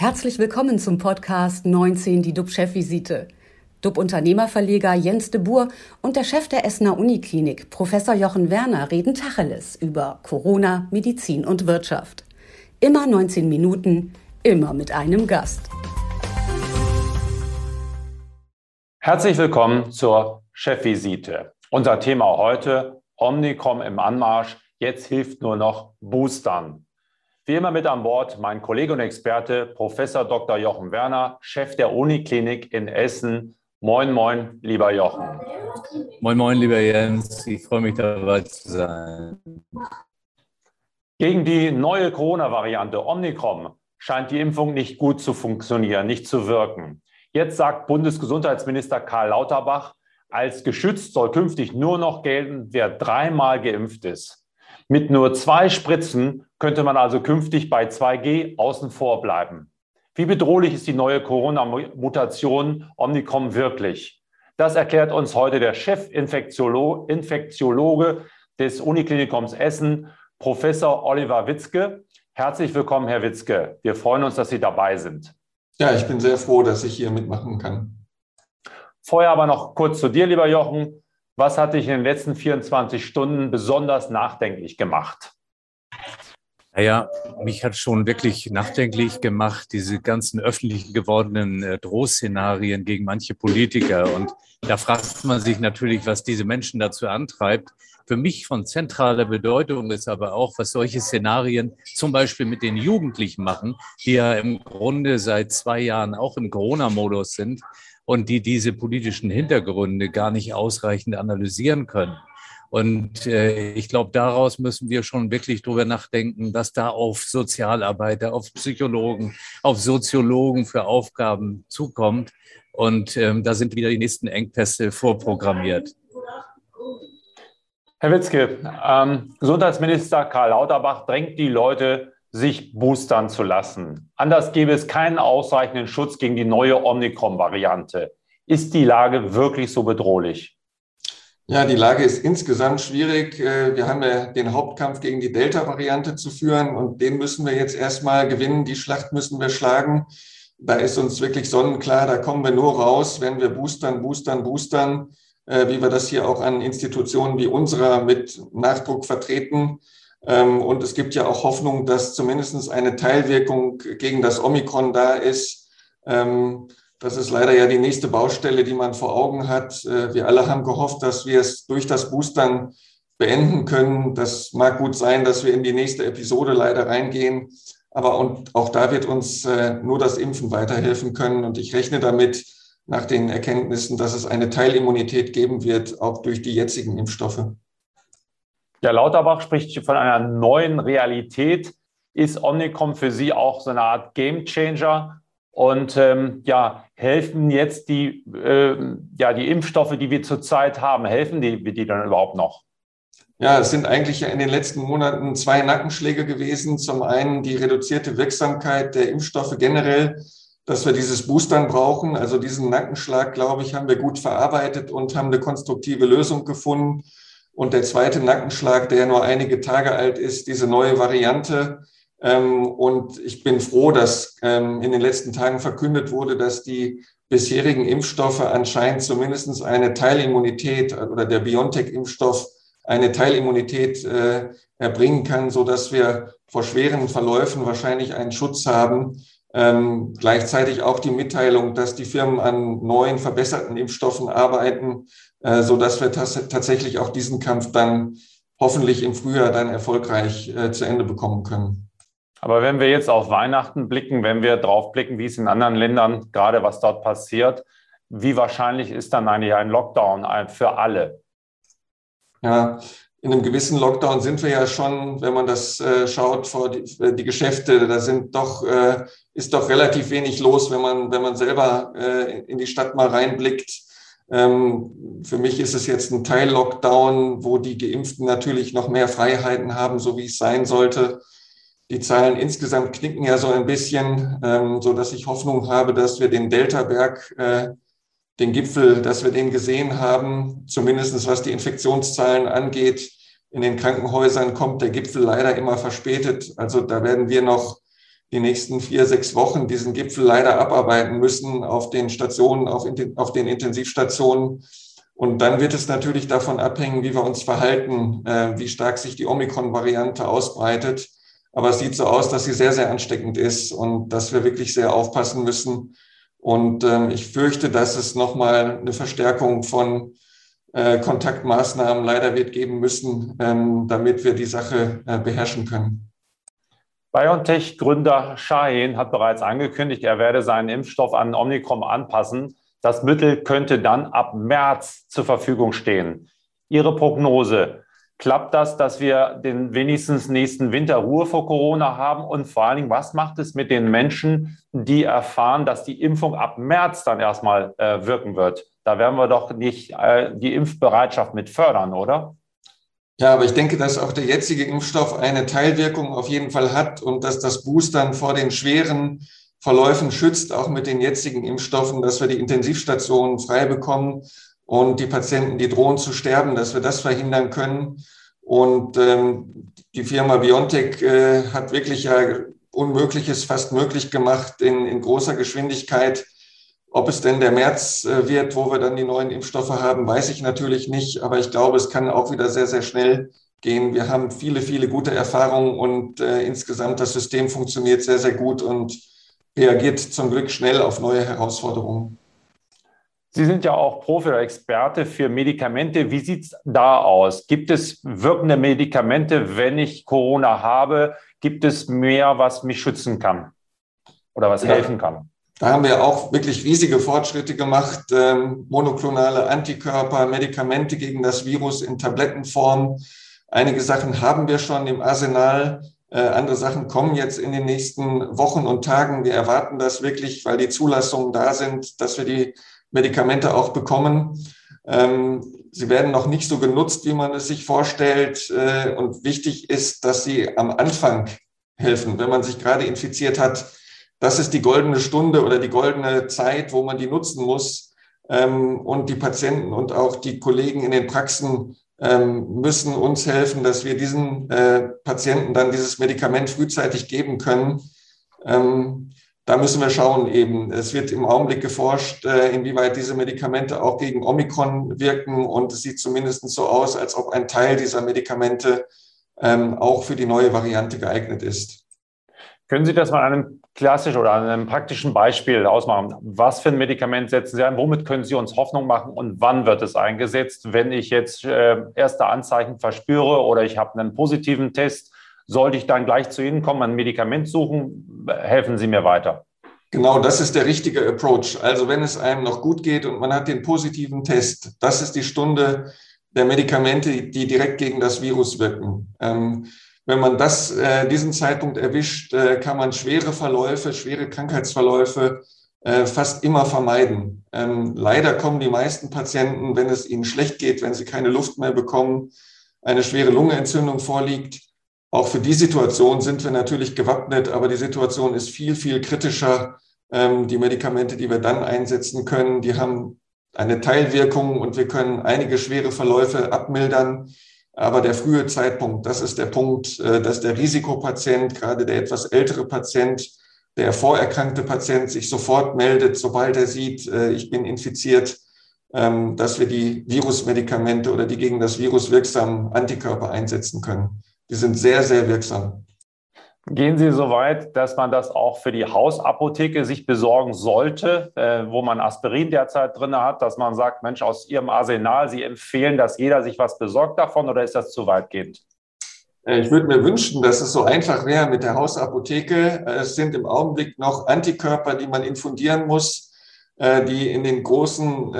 Herzlich willkommen zum Podcast 19, die DUB-Chefvisite. DUB-Unternehmerverleger Jens de Boer und der Chef der Essener Uniklinik, Professor Jochen Werner, reden Tacheles über Corona, Medizin und Wirtschaft. Immer 19 Minuten, immer mit einem Gast. Herzlich willkommen zur Chefvisite. Unser Thema heute, Omnicom im Anmarsch. Jetzt hilft nur noch Boostern. Wie immer mit an Bord mein Kollege und Experte, Professor Dr. Jochen Werner, Chef der Uniklinik in Essen. Moin, moin, lieber Jochen. Moin, moin, lieber Jens. Ich freue mich dabei zu sein. Gegen die neue Corona-Variante Omnicron scheint die Impfung nicht gut zu funktionieren, nicht zu wirken. Jetzt sagt Bundesgesundheitsminister Karl Lauterbach, als geschützt soll künftig nur noch gelten, wer dreimal geimpft ist. Mit nur zwei Spritzen könnte man also künftig bei 2G außen vor bleiben. Wie bedrohlich ist die neue Corona-Mutation Omnicom wirklich? Das erklärt uns heute der Chefinfektiologe des Uniklinikums Essen, Professor Oliver Witzke. Herzlich willkommen, Herr Witzke. Wir freuen uns, dass Sie dabei sind. Ja, ich bin sehr froh, dass ich hier mitmachen kann. Vorher aber noch kurz zu dir, lieber Jochen. Was hat dich in den letzten 24 Stunden besonders nachdenklich gemacht? Naja, mich hat schon wirklich nachdenklich gemacht, diese ganzen öffentlich gewordenen äh, Drohszenarien gegen manche Politiker. Und da fragt man sich natürlich, was diese Menschen dazu antreibt. Für mich von zentraler Bedeutung ist aber auch, was solche Szenarien zum Beispiel mit den Jugendlichen machen, die ja im Grunde seit zwei Jahren auch im Corona-Modus sind und die diese politischen Hintergründe gar nicht ausreichend analysieren können. Und äh, ich glaube, daraus müssen wir schon wirklich drüber nachdenken, dass da auf Sozialarbeiter, auf Psychologen, auf Soziologen für Aufgaben zukommt. Und ähm, da sind wieder die nächsten Engpässe vorprogrammiert. Herr Witzke, ähm, Gesundheitsminister Karl Lauterbach drängt die Leute sich boostern zu lassen. Anders gäbe es keinen ausreichenden Schutz gegen die neue Omikron-Variante. Ist die Lage wirklich so bedrohlich? Ja, die Lage ist insgesamt schwierig. Äh, wir haben ja den Hauptkampf gegen die Delta-Variante zu führen und den müssen wir jetzt erstmal gewinnen. Die Schlacht müssen wir schlagen. Da ist uns wirklich sonnenklar, da kommen wir nur raus, wenn wir boostern, boostern, boostern, wie wir das hier auch an Institutionen wie unserer mit Nachdruck vertreten. Ähm, und es gibt ja auch Hoffnung, dass zumindest eine Teilwirkung gegen das Omikron da ist. Ähm, das ist leider ja die nächste Baustelle, die man vor Augen hat. Äh, wir alle haben gehofft, dass wir es durch das Boostern beenden können. Das mag gut sein, dass wir in die nächste Episode leider reingehen. Aber auch da wird uns äh, nur das Impfen weiterhelfen können. Und ich rechne damit nach den Erkenntnissen, dass es eine Teilimmunität geben wird, auch durch die jetzigen Impfstoffe. Ja, Lauterbach spricht von einer neuen Realität. Ist Omnicom für Sie auch so eine Art Gamechanger? Und ähm, ja, helfen jetzt die, äh, ja, die Impfstoffe, die wir zurzeit haben, helfen die, die dann überhaupt noch? Ja, es sind eigentlich in den letzten Monaten zwei Nackenschläge gewesen. Zum einen die reduzierte Wirksamkeit der Impfstoffe generell, dass wir dieses Boostern brauchen. Also diesen Nackenschlag, glaube ich, haben wir gut verarbeitet und haben eine konstruktive Lösung gefunden. Und der zweite Nackenschlag, der nur einige Tage alt ist, diese neue Variante. Ähm, und ich bin froh, dass ähm, in den letzten Tagen verkündet wurde, dass die bisherigen Impfstoffe anscheinend zumindest eine Teilimmunität oder der BioNTech-Impfstoff eine Teilimmunität äh, erbringen kann, so dass wir vor schweren Verläufen wahrscheinlich einen Schutz haben. Ähm, gleichzeitig auch die Mitteilung, dass die Firmen an neuen verbesserten Impfstoffen arbeiten, äh, so dass wir tatsächlich auch diesen Kampf dann hoffentlich im Frühjahr dann erfolgreich äh, zu Ende bekommen können. Aber wenn wir jetzt auf Weihnachten blicken, wenn wir drauf blicken, wie es in anderen Ländern gerade was dort passiert, wie wahrscheinlich ist dann eigentlich ein Lockdown für alle? Ja, in einem gewissen Lockdown sind wir ja schon, wenn man das äh, schaut vor die, die, Geschäfte, da sind doch, äh, ist doch relativ wenig los, wenn man, wenn man selber äh, in die Stadt mal reinblickt. Ähm, für mich ist es jetzt ein Teil-Lockdown, wo die Geimpften natürlich noch mehr Freiheiten haben, so wie es sein sollte. Die Zahlen insgesamt knicken ja so ein bisschen, ähm, so dass ich Hoffnung habe, dass wir den Delta-Berg, äh, den Gipfel, dass wir den gesehen haben, zumindestens was die Infektionszahlen angeht. In den Krankenhäusern kommt der Gipfel leider immer verspätet. Also da werden wir noch die nächsten vier, sechs Wochen diesen Gipfel leider abarbeiten müssen auf den Stationen, auf, auf den Intensivstationen. Und dann wird es natürlich davon abhängen, wie wir uns verhalten, äh, wie stark sich die Omikron-Variante ausbreitet. Aber es sieht so aus, dass sie sehr, sehr ansteckend ist und dass wir wirklich sehr aufpassen müssen. Und ähm, ich fürchte, dass es nochmal eine Verstärkung von äh, Kontaktmaßnahmen leider wird geben müssen, ähm, damit wir die Sache äh, beherrschen können. BioNTech-Gründer Shahin hat bereits angekündigt, er werde seinen Impfstoff an Omnicom anpassen. Das Mittel könnte dann ab März zur Verfügung stehen. Ihre Prognose, klappt das, dass wir den wenigstens nächsten Winter Ruhe vor Corona haben? Und vor allen Dingen, was macht es mit den Menschen, die erfahren, dass die Impfung ab März dann erstmal äh, wirken wird? Da werden wir doch nicht äh, die Impfbereitschaft mit fördern, oder? Ja, aber ich denke, dass auch der jetzige Impfstoff eine Teilwirkung auf jeden Fall hat und dass das Boostern vor den schweren Verläufen schützt, auch mit den jetzigen Impfstoffen, dass wir die Intensivstationen frei bekommen und die Patienten, die drohen zu sterben, dass wir das verhindern können. Und ähm, die Firma BioNTech äh, hat wirklich ja Unmögliches fast möglich gemacht in, in großer Geschwindigkeit. Ob es denn der März äh, wird, wo wir dann die neuen Impfstoffe haben, weiß ich natürlich nicht. Aber ich glaube, es kann auch wieder sehr, sehr schnell gehen. Wir haben viele, viele gute Erfahrungen und äh, insgesamt das System funktioniert sehr, sehr gut und reagiert zum Glück schnell auf neue Herausforderungen. Sie sind ja auch Profi oder Experte für Medikamente. Wie sieht es da aus? Gibt es wirkende Medikamente, wenn ich Corona habe? Gibt es mehr, was mich schützen kann oder was ja. helfen kann? Da haben wir auch wirklich riesige Fortschritte gemacht. Ähm, monoklonale Antikörper, Medikamente gegen das Virus in Tablettenform. Einige Sachen haben wir schon im Arsenal. Äh, andere Sachen kommen jetzt in den nächsten Wochen und Tagen. Wir erwarten das wirklich, weil die Zulassungen da sind, dass wir die Medikamente auch bekommen. Ähm, sie werden noch nicht so genutzt, wie man es sich vorstellt. Äh, und wichtig ist, dass sie am Anfang helfen, wenn man sich gerade infiziert hat das ist die goldene Stunde oder die goldene Zeit, wo man die nutzen muss. Ähm, und die Patienten und auch die Kollegen in den Praxen ähm, müssen uns helfen, dass wir diesen äh, Patienten dann dieses Medikament frühzeitig geben können. Ähm, da müssen wir schauen eben. Es wird im Augenblick geforscht, äh, inwieweit diese Medikamente auch gegen Omikron wirken. Und es sieht zumindest so aus, als ob ein Teil dieser Medikamente auch für die neue Variante geeignet ist. Können Sie das mal an einem klassischen oder an einem praktischen Beispiel ausmachen? Was für ein Medikament setzen Sie ein? Womit können Sie uns Hoffnung machen und wann wird es eingesetzt? Wenn ich jetzt äh, erste Anzeichen verspüre oder ich habe einen positiven Test, sollte ich dann gleich zu Ihnen kommen, ein Medikament suchen? Helfen Sie mir weiter. Genau, das ist der richtige Approach. Also wenn es einem noch gut geht und man hat den positiven Test, das ist die Stunde der Medikamente, die direkt gegen das Virus wirken. Ähm, wenn man das, äh, diesen Zeitpunkt erwischt, äh, kann man schwere Verläufe, schwere Krankheitsverläufe äh, fast immer vermeiden. Ähm, leider kommen die meisten Patienten, wenn es ihnen schlecht geht, wenn sie keine Luft mehr bekommen, eine schwere Lungenentzündung vorliegt. Auch für die Situation sind wir natürlich gewappnet, aber die Situation ist viel, viel kritischer. Ähm, die Medikamente, die wir dann einsetzen können, die haben eine Teilwirkung und wir können einige schwere Verläufe abmildern. Aber der frühe Zeitpunkt, das ist der Punkt, äh, dass der Risikopatient, gerade der etwas ältere Patient, der vorerkrankte Patient sich sofort meldet, sobald er sieht, äh, ich bin infiziert, ähm, dass wir die Virusmedikamente oder die gegen das Virus wirksamen Antikörper einsetzen können. Die sind sehr, sehr wirksam. Gehen Sie so weit, dass man das auch für die Hausapotheke sich besorgen sollte, äh, wo man Aspirin derzeit drin hat, dass man sagt, Mensch, aus Ihrem Arsenal, Sie empfehlen, dass jeder sich was besorgt davon oder ist das zu weitgehend? Äh, ich würde mir wünschen, dass es so einfach wäre mit der Hausapotheke. Äh, es sind im Augenblick noch Antikörper, die man infundieren muss, die in den großen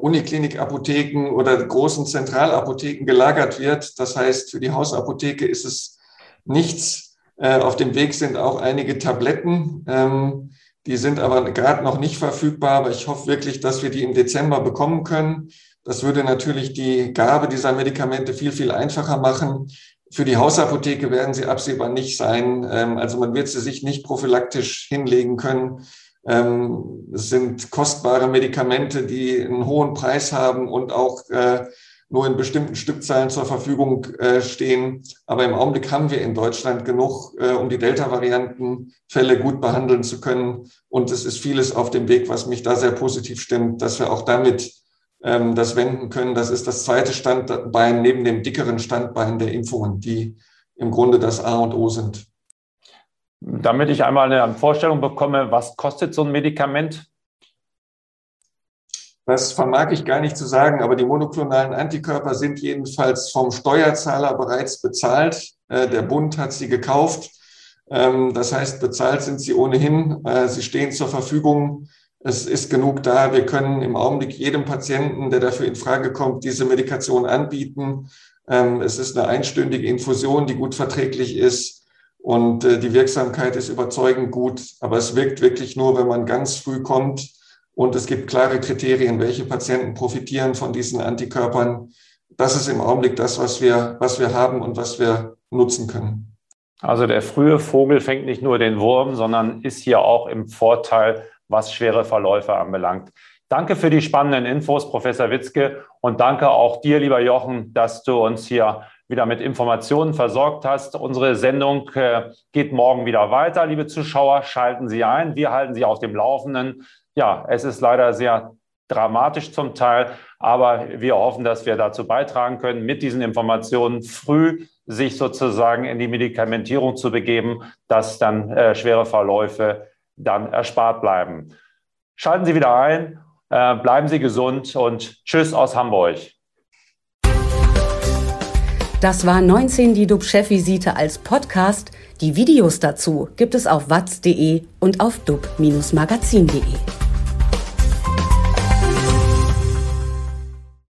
Uniklinikapotheken oder großen Zentralapotheken gelagert wird. Das heißt, für die Hausapotheke ist es nichts äh, auf dem Weg sind auch einige Tabletten. Ähm, die sind aber gerade noch nicht verfügbar, aber ich hoffe wirklich, dass wir die im Dezember bekommen können. Das würde natürlich die Gabe dieser Medikamente viel, viel einfacher machen. Für die Hausapotheke werden sie absehbar nicht sein. Ähm, also man wird sie sich nicht prophylaktisch hinlegen können. Ähm, sind kostbare Medikamente, die einen hohen Preis haben und auch äh, nur in bestimmten Stückzahlen zur Verfügung äh, stehen. Aber im Augenblick haben wir in Deutschland genug, äh, um die Delta-Variantenfälle gut behandeln zu können. Und es ist vieles auf dem Weg, was mich da sehr positiv stimmt, dass wir auch damit ähm, das wenden können. Das ist das zweite Standbein neben dem dickeren Standbein der Impfungen, die im Grunde das A und O sind. Damit ich einmal eine Vorstellung bekomme, was kostet so ein Medikament? Das vermag ich gar nicht zu sagen, aber die monoklonalen Antikörper sind jedenfalls vom Steuerzahler bereits bezahlt. Äh, der Bund hat sie gekauft. Ähm, das heißt, bezahlt sind sie ohnehin. Äh, sie stehen zur Verfügung. Es ist genug da. Wir können im Augenblick jedem Patienten, der dafür in Frage kommt, diese Medikation anbieten. Ähm, es ist eine einstündige Infusion, die gut verträglich ist. Und äh, die Wirksamkeit ist überzeugend gut. Aber es wirkt wirklich nur, wenn man ganz früh kommt. Und es gibt klare Kriterien, welche Patienten profitieren von diesen Antikörpern. Das ist im Augenblick das, was wir, was wir haben und was wir nutzen können. Also der frühe Vogel fängt nicht nur den Wurm, sondern ist hier auch im Vorteil, was schwere Verläufe anbelangt. Danke für die spannenden Infos, Professor Witzke. Und danke auch dir, lieber Jochen, dass du uns hier wieder mit Informationen versorgt hast. Unsere Sendung äh, geht morgen wieder weiter. Liebe Zuschauer, schalten Sie ein. Wir halten Sie auf dem Laufenden. Ja, es ist leider sehr dramatisch zum Teil, aber wir hoffen, dass wir dazu beitragen können, mit diesen Informationen früh sich sozusagen in die Medikamentierung zu begeben, dass dann äh, schwere Verläufe dann erspart bleiben. Schalten Sie wieder ein, äh, bleiben Sie gesund und Tschüss aus Hamburg. Das war 19 die DUB-Chefvisite als Podcast. Die Videos dazu gibt es auf watz.de und auf dub-magazin.de.